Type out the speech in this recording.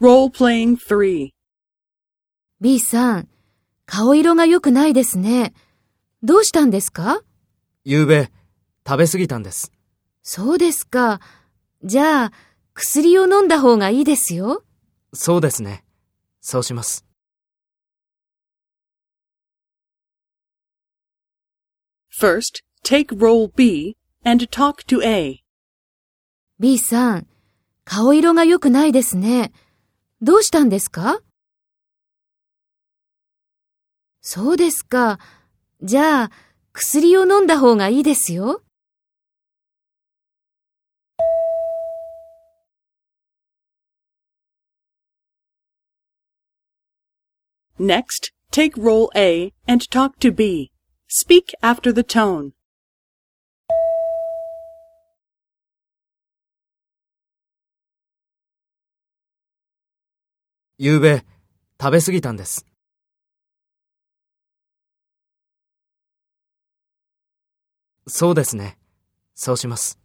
Role-playing 3. B さん、顔色が良くないですね。どうしたんですか？夕べ、食べ過ぎたんです。そうですか。じゃあ、薬を飲んだ方がいいですよ。そうですね。そうします。First, take role B and talk to A. B さん、顔色が良くないですね。どうしたんですかそうですか。じゃあ、薬を飲んだ方がいいですよ。Next, take role A and talk to B. Speak after the tone. 昨べ、食べ過ぎたんです。そうですね。そうします。